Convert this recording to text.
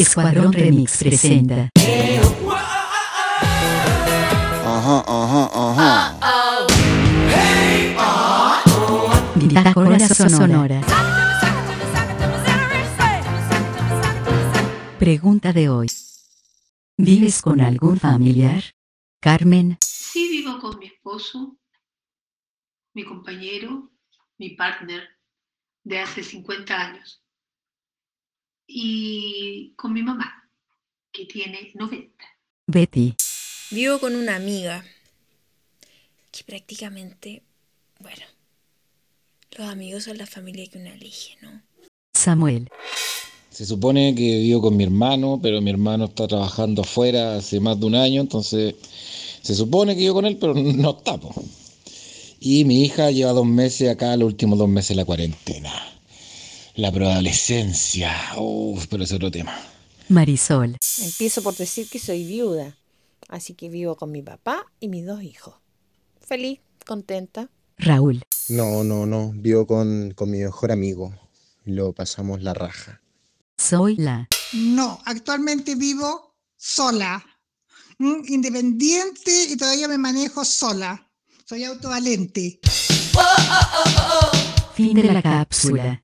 Escuadrón Remix presenta. Ajá, ajá, ajá. Bitácora Sonora. Pregunta de hoy. ¿Vives con algún familiar? Carmen, Sí vivo con mi esposo, mi compañero, mi partner de hace 50 años. Y con mi mamá, que tiene 90. Betty, Vivo con una amiga que prácticamente, bueno, los amigos son la familia que uno elige, ¿no? Samuel, Se supone que vivo con mi hermano, pero mi hermano está trabajando afuera hace más de un año, entonces se supone que vivo con él, pero no está. po. Y mi hija lleva dos meses acá, los últimos dos meses de la cuarentena. La preadolescencia, uff, pero es otro tema. Marisol, Empiezo por decir que soy viuda, así que vivo con mi papá y mis dos hijos. Feliz, contenta. Raúl, No, no, no. Vivo con, con mi mejor amigo. Lo pasamos la raja. soy la. No, actualmente vivo sola, ¿m? independiente y todavía me manejo sola. Soy autovalente. Fin de la cápsula.